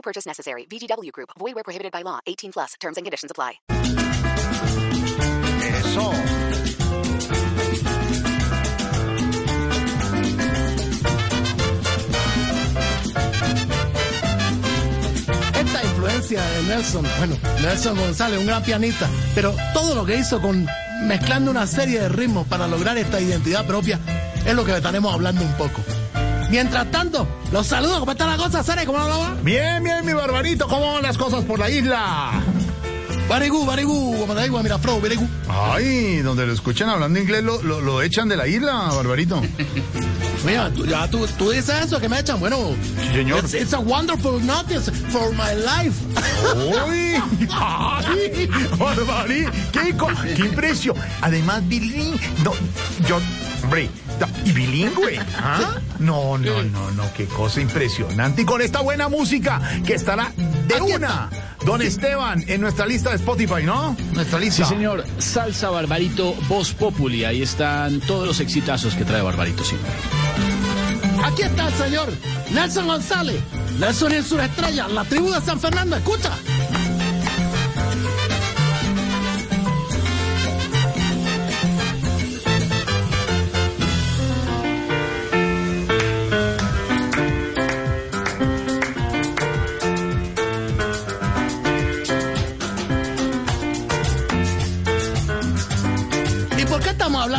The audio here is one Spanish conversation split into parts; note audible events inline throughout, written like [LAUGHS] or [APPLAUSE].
No purchase necessary. VGW Group. Void where prohibited by law. 18 plus. Terms and conditions apply. Eso. Esta influencia de Nelson, bueno, Nelson González, un gran pianista, pero todo lo que hizo con mezclando una serie de ritmos para lograr esta identidad propia es lo que estaremos hablando un poco. Mientras tanto, los saludos, ¿cómo está la cosa, Sare? ¿Cómo la va? Bien, bien, mi barbarito. ¿Cómo van las cosas por la isla? Very good, very good, como te digo, mira, Fro, very good. Ay, donde lo escuchan hablando inglés lo, lo, lo echan de la isla, barbarito. Mira, tú, ya tú, tú dices eso, que me echan, bueno. Sí, señor. It's, it's a wonderful notice for my life. ¡Uy! [LAUGHS] ¡Ay! ¡Barbarí! ¡Qué, ¡Qué impresión! Además, bilingüe. No, yo, hombre, ¿y bilingüe? ¿Ah? No, no, no, no, qué cosa impresionante. Y con esta buena música que estará de una, don Esteban, en nuestra lista de Spotify, ¿no? Nuestra lista. Sí, señor. Salsa Barbarito Voz Populi. Ahí están todos los exitazos que trae Barbarito siempre. Aquí está el señor Nelson González. Nelson en sus estrellas, la tribu de San Fernando, escucha.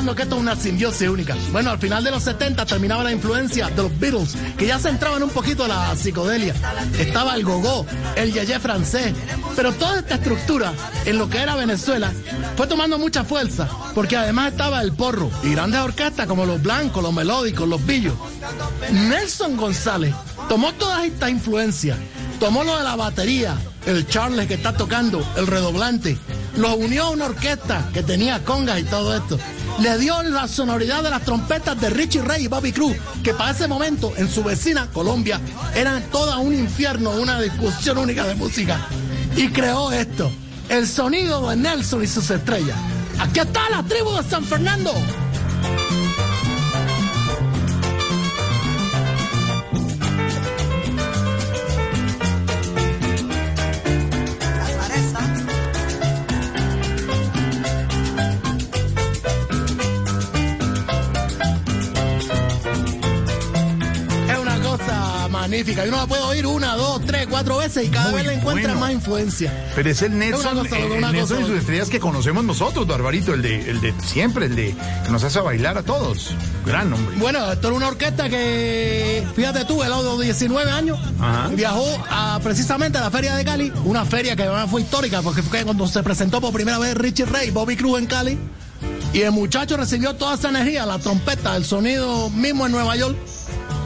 Que esto es una simbiosis única? Bueno, al final de los 70 terminaba la influencia de los Beatles, que ya se entraban un poquito la psicodelia. Estaba el gogó, el yeye francés, pero toda esta estructura en lo que era Venezuela fue tomando mucha fuerza, porque además estaba el porro y grandes orquestas como los blancos, los melódicos, los billos. Nelson González tomó todas estas influencias, tomó lo de la batería, el Charles que está tocando, el redoblante, lo unió a una orquesta que tenía congas y todo esto. Le dio la sonoridad de las trompetas de Richie Ray y Bobby Cruz, que para ese momento en su vecina Colombia eran toda un infierno, una discusión única de música. Y creó esto, el sonido de Nelson y sus estrellas. Aquí está la tribu de San Fernando. Cosa magnífica. Y uno la puede oír una, dos, tres, cuatro veces y cada Muy vez le encuentra bueno. más influencia. Pero es el Nelson, cosa, eh, el cosa, Nelson y sus estrellas que conocemos nosotros, Barbarito, el de, el de siempre, el de que nos hace bailar a todos. Gran hombre. Bueno, esto era una orquesta que, fíjate tú, él a los 19 años Ajá. viajó a, precisamente a la Feria de Cali, una feria que además fue histórica porque fue cuando se presentó por primera vez Richie Ray, Bobby Cruz en Cali. Y el muchacho recibió toda esa energía, la trompeta, el sonido mismo en Nueva York,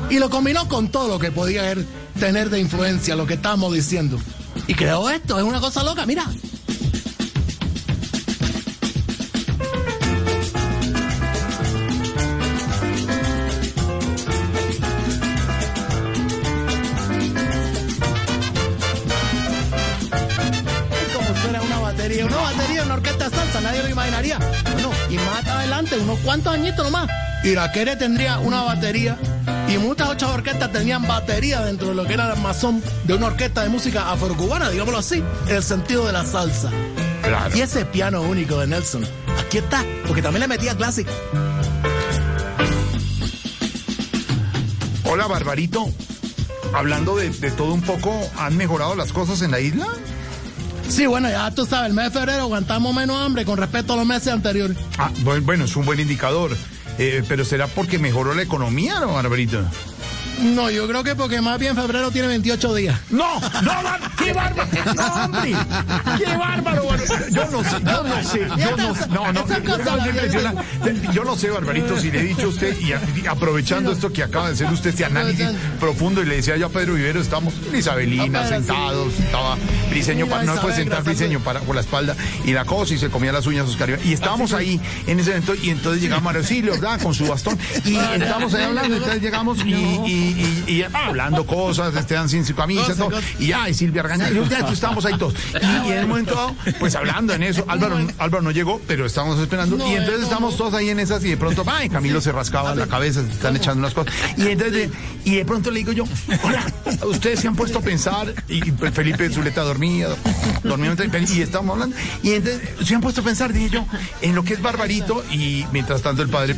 y lo combinó con todo lo que podía él tener de influencia, lo que estábamos diciendo. Y creó esto, es una cosa loca, mira. Es como suena una batería, una batería en una orquesta de salsa, nadie lo imaginaría. Bueno, y más adelante, unos cuantos añitos nomás, Iraquere tendría una batería y muchas otras orquestas tenían batería dentro de lo que era el armazón de una orquesta de música afrocubana, digámoslo así, en el sentido de la salsa. Claro. Y ese piano único de Nelson, aquí está, porque también le metía clásico. Hola, Barbarito. Hablando de, de todo un poco, ¿han mejorado las cosas en la isla? Sí, bueno, ya tú sabes, el mes de febrero aguantamos menos hambre con respecto a los meses anteriores. Ah, bu- bueno, es un buen indicador. Eh, pero ¿será porque mejoró la economía, no? No, yo creo que porque más bien febrero tiene 28 días. No, no, qué bárbaro. No, hombre. Qué bárbaro. bueno, Yo no sé, yo no sé, yo no sé. No, no, no, yo no sé, Barbarito, si le he dicho a usted, y, a- y aprovechando esto que acaba de hacer usted, este análisis profundo, y le decía yo a Pedro Vivero, estamos en Isabelina, Ah, sentados, estaba Briseño, Mira, pa- no puede sentar Briseño para, por la espalda, y la cosa, y se comía las uñas Oscar Iván. Y estábamos ahí en ese evento, y entonces llegaba Mario Auxilio, ¿verdad? Con su bastón, y estábamos ahí [LAUGHS] hablando, entonces llegamos y, y, y- y hablando cosas, Esteban sin su camisa, todo, y ya, y Silvia Argaña, y ya, pues, estábamos ahí todos. Y, y en el momento dado, pues hablando en eso, Álvaro, Álvaro no llegó, pero estábamos esperando, No, y entonces no, estamos todos ahí en esas, y de pronto, ay, Camilo se rascaba la cabeza, se están echando unas cosas, y entonces, y de pronto le digo yo, hola, ustedes se han puesto a pensar, y Felipe Zuleta dormía, dormía, y estábamos hablando, y entonces se han puesto a pensar, dije yo, en lo que es Barbarito, y mientras tanto el padre,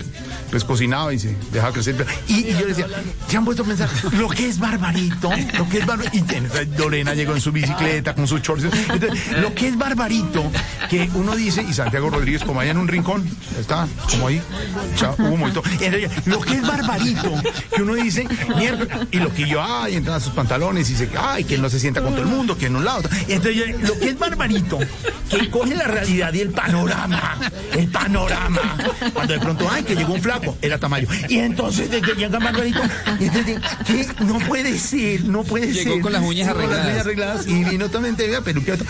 pues cocinaba y se dejaba crecer, y, yo decía, se han puesto a pensar, lo que es Barbarito, lo que es Barbarito, y Lorena llegó en su bicicleta con sus shorts, lo que es Barbarito, que uno dice, y Santiago Rodríguez como allá en un rincón, está, como ahí, ya, humo y todo, Y entonces, lo que es Barbarito, que uno dice, y lo que yo, ay, entran a sus pantalones y dice, ay, que no se sienta con todo el mundo, que en un lado, entonces, lo que es Barbarito, que coge la realidad y el panorama, el panorama, cuando de pronto, ay, que llegó un flaco, era Tamayo, y entonces, de que llega Barbarito, y entonces, no puede ser, no puede ser. Llegó con las uñas Con las arregladas. uñas arregladas y vino también te vea peluqueado.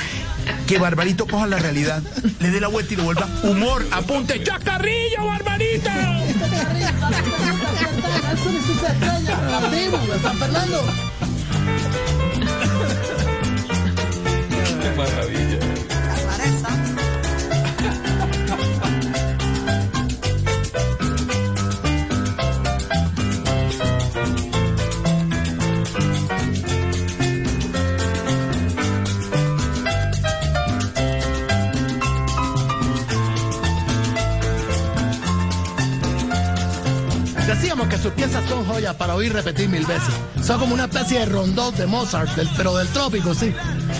Que Barbarito coja la realidad, le dé la vuelta y lo vuelva humor, apunte, chacarrillo, Barbarito. San Fernando. Decíamos que sus piezas son joyas para oír repetir mil veces. Son como una especie de rondó de Mozart, del- pero del trópico, sí.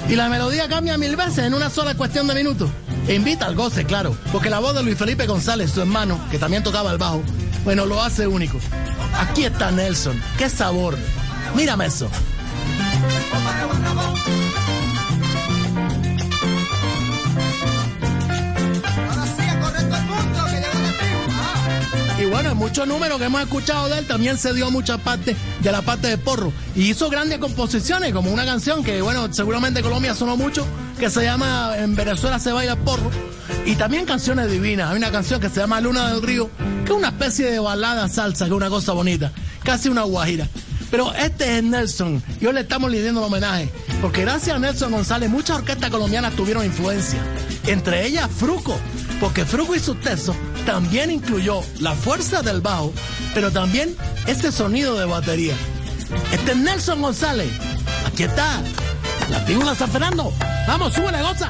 Y la melodía cambia mil veces en una sola cuestión de minutos. E invita al goce, claro, porque la voz de Luis Felipe González, su hermano, que también tocaba el bajo, bueno, lo hace único. Aquí está Nelson. ¡Qué sabor! Mírame eso. Muchos números que hemos escuchado de él también se dio mucha parte de la parte de porro. Y hizo grandes composiciones, como una canción que, bueno, seguramente en Colombia sonó mucho, que se llama En Venezuela se baila porro. Y también canciones divinas. Hay una canción que se llama Luna del Río, que es una especie de balada salsa, que es una cosa bonita, casi una guajira. Pero este es Nelson, y hoy le estamos rindiendo el homenaje, porque gracias a Nelson González muchas orquestas colombianas tuvieron influencia, entre ellas Fruco, porque Fruco y sus textos también incluyó la fuerza del bajo, pero también ese sonido de batería. Este es Nelson González, aquí está, la tribuna San Fernando, vamos, súbele, goza.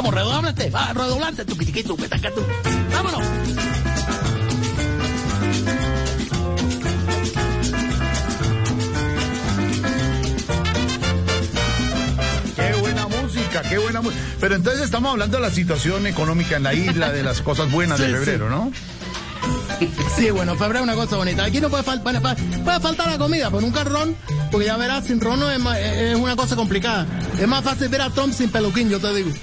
Vamos, redoblante, va, redoblante, tu pitiquito, petacatu. Vámonos. Qué buena música, qué buena música. Pero entonces estamos hablando de la situación económica en la isla, de las cosas buenas de Sí, febrero, ¿no? [LAUGHS] Sí, bueno, febrero es una cosa bonita. Aquí no puede, fal- puede, puede faltar la comida, pero nunca ron, porque ya verás, sin ron no es, una cosa complicada. Es más fácil ver a Trump sin peluquín, yo te digo. [LAUGHS]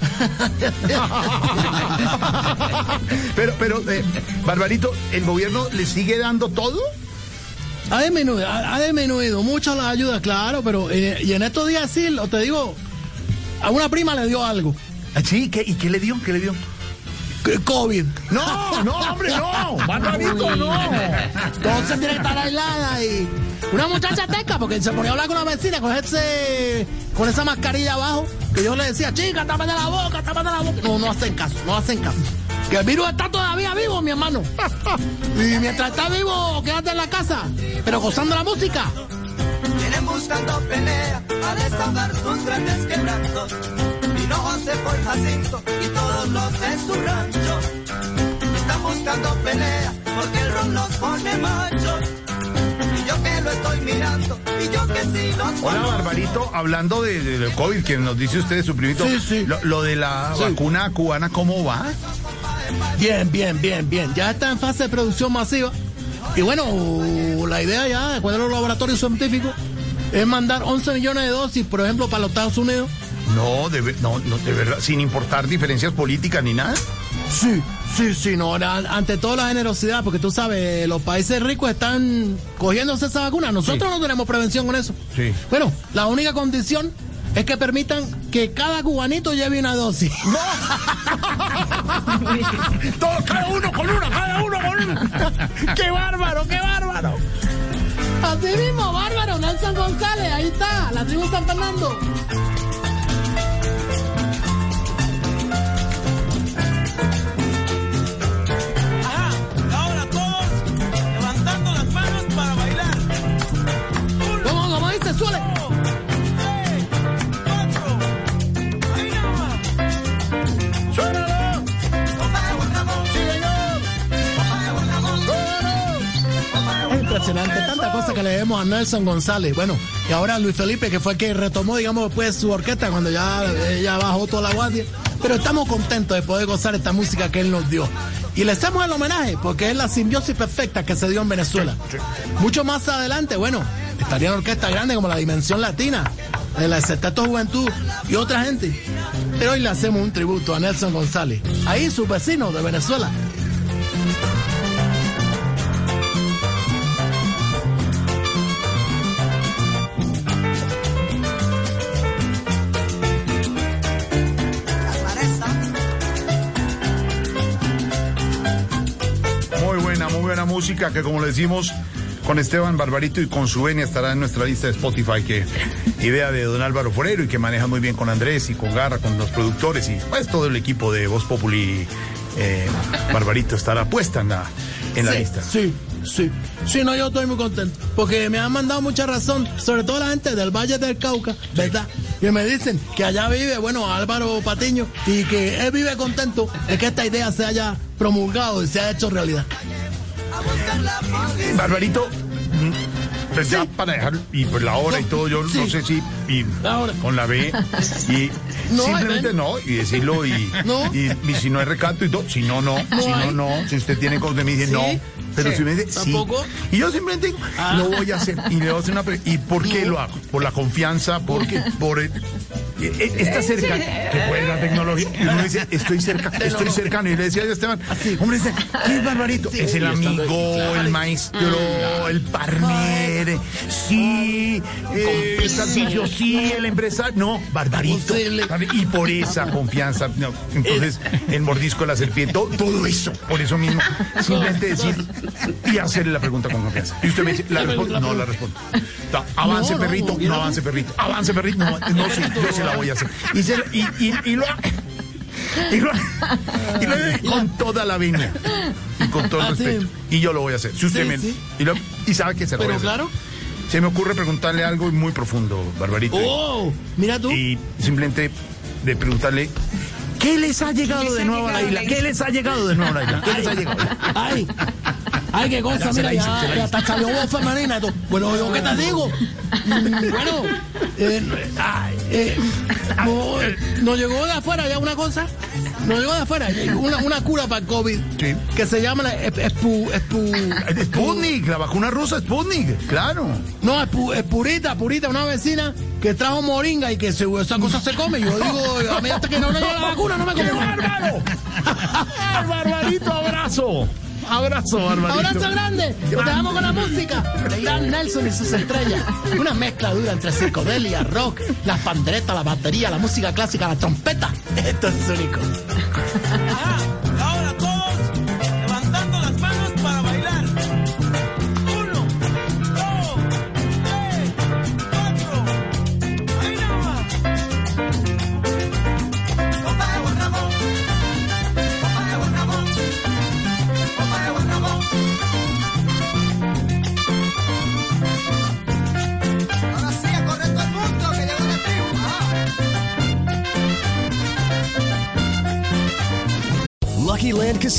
pero, pero, eh, Barbarito, ¿el gobierno le sigue dando todo? Ha disminuido, ha, ha disminuido mucho las ayudas, claro, pero eh, y en estos días sí, lo- te digo, a una prima le dio algo. Ah, Sí, ¿qué, ¿y qué le dio? ¿Qué le dio? COVID. No, no, hombre, no. Barbarito, no. Entonces tiene que estar aislada y una muchacha teca porque se ponía a hablar con la vecina con ese con esa mascarilla abajo que yo le decía, chica, tápate la boca, tápate la boca. No, no hacen caso, no hacen caso. Que el virus está todavía vivo, mi hermano. Y mientras está vivo, quédate en la casa, pero gozando la música. Vienen buscando pelea a desahogar sus grandes quebrantos. Vino José por Jacinto y todos los de su rancho. Están buscando pelea porque el ron los pone machos. Y yo que lo estoy mirando, y yo que sí los Hola, conozco. Barbarito, hablando de, de- del COVID, que nos dice usted, su primito, Sí, sí. Lo, lo de la Sí. vacuna cubana, ¿cómo va? Bien, bien, bien, bien. Ya está en fase de producción masiva. Y bueno, la idea ya, de acuerdo a los laboratorios científicos, es mandar 11 millones de dosis, por ejemplo, para los Estados Unidos. No, de, ver- no, no, de verdad, sin importar diferencias políticas ni nada. Sí, sí, sí, no, an- ante todo la generosidad, porque tú sabes, los países ricos están cogiéndose esa vacuna. Nosotros no tenemos prevención con eso. Sí. Bueno, la única condición es que permitan que cada cubanito lleve una dosis. [LAUGHS] Todos, cada uno con una, cada uno con una. ¡Qué bárbaro, qué bárbaro! Así mismo, bárbaro, Nelson González, ahí está, la tribu San Fernando. A Nelson González. Bueno, y ahora Luis Felipe, que fue el que retomó, digamos, después su orquesta cuando ya ella bajó toda la guardia. Pero estamos contentos de poder gozar esta música que él nos dio. Y le hacemos el homenaje porque es la simbiosis perfecta que se dio en Venezuela. Mucho más adelante, bueno, estarían orquestas grandes como la Dimensión Latina, el Sexteto Juventud y otra gente. Pero hoy le hacemos un tributo a Nelson González, ahí sus vecinos de Venezuela. Música que como le decimos con Esteban Barbarito y con su venia estará en nuestra lista de Spotify, que idea de don Álvaro Forero y que maneja muy bien con Andrés y con Garra, con los productores y pues todo el equipo de Voz Populi. eh, Barbarito estará puesta en la, en la sí, lista. Sí, sí. Sí, no, yo estoy muy contento. Porque me han mandado mucha razón, sobre todo la gente del Valle del Cauca, ¿verdad? Que me dicen que allá vive, bueno, Álvaro Patiño, y que él vive contento de que esta idea se haya promulgado y se haya hecho realidad. Barbarito, mm, pues ya para dejar, y pues la hora y todo, yo no sé si, y La hora. con la B, y [LAUGHS] No, simplemente no, y decirlo, y, No. y, y si no hay recato y todo, si no, no, No si no, hay. no, si usted tiene cosas de mí, dice Sí. no, pero Sí. si me dice sí. ¿Tampoco? Y yo simplemente digo, lo voy a hacer, y le voy a hacer una pre- ¿y por qué lo hago? Por la confianza, porque, por el- está cerca, que puede la tecnología, y uno dice, estoy cerca, estoy cercano, y le decía yo a Esteban, hombre, ¿qué es Barbarito? es el amigo, el maestro, el partner, sí, eh, el Tarcisio, sí, el empresario, no, Barbarito, y por esa confianza, no, entonces, [LAUGHS] el mordisco de la serpiente, todo, todo eso, por eso mismo, simplemente decir y hacerle la pregunta con confianza. Y usted me dice, ¿la respondo? No, la respondo. Avance, No, perrito, no, avance, perrito, avance, perrito, no, no, sí, yo se la voy a hacer. Y, se, y, y, y lo y lo, y lo con toda la venia y con todo el Así. respeto. Y yo lo voy a hacer. Si usted Sí, me. sí. Y, lo- y sabe que se lo voy a Pero hacer. claro. Se me ocurre preguntarle algo muy profundo, Barbarito. ¡Oh! Mira tú. Y simplemente de preguntarle. ¿Qué les ha llegado de nuevo a la isla? ¿Qué les ha llegado de nuevo a la isla? ¿Qué les ha llegado? ¡Ay! ¡Ay, qué cosa! Mira, hice, ya, ya hasta salió y todo. Bueno, yo qué te digo. Bueno, eh, eh, no, nos llegó de afuera ya una cosa. Nos llegó de afuera una, una cura para el COVID Sí. que se llama la espu, espu, Sputnik, la vacuna rusa Sputnik, claro. no, espu, Espurita, Purita, una vecina que trajo moringa y que se, esa cosa se come. Yo digo, a mí hasta que no le llegue la vacuna no me ¡Qué como. bárbaro! [LAUGHS] ¡Barbarito, abrazo! Abrazo, Barbarito. Abrazo grande. Nos dejamos con la música de Gran Nelson y sus estrellas. Una mezcla dura entre psicodelia, rock, las panderetas, la batería, la música clásica, la trompeta. Esto es único.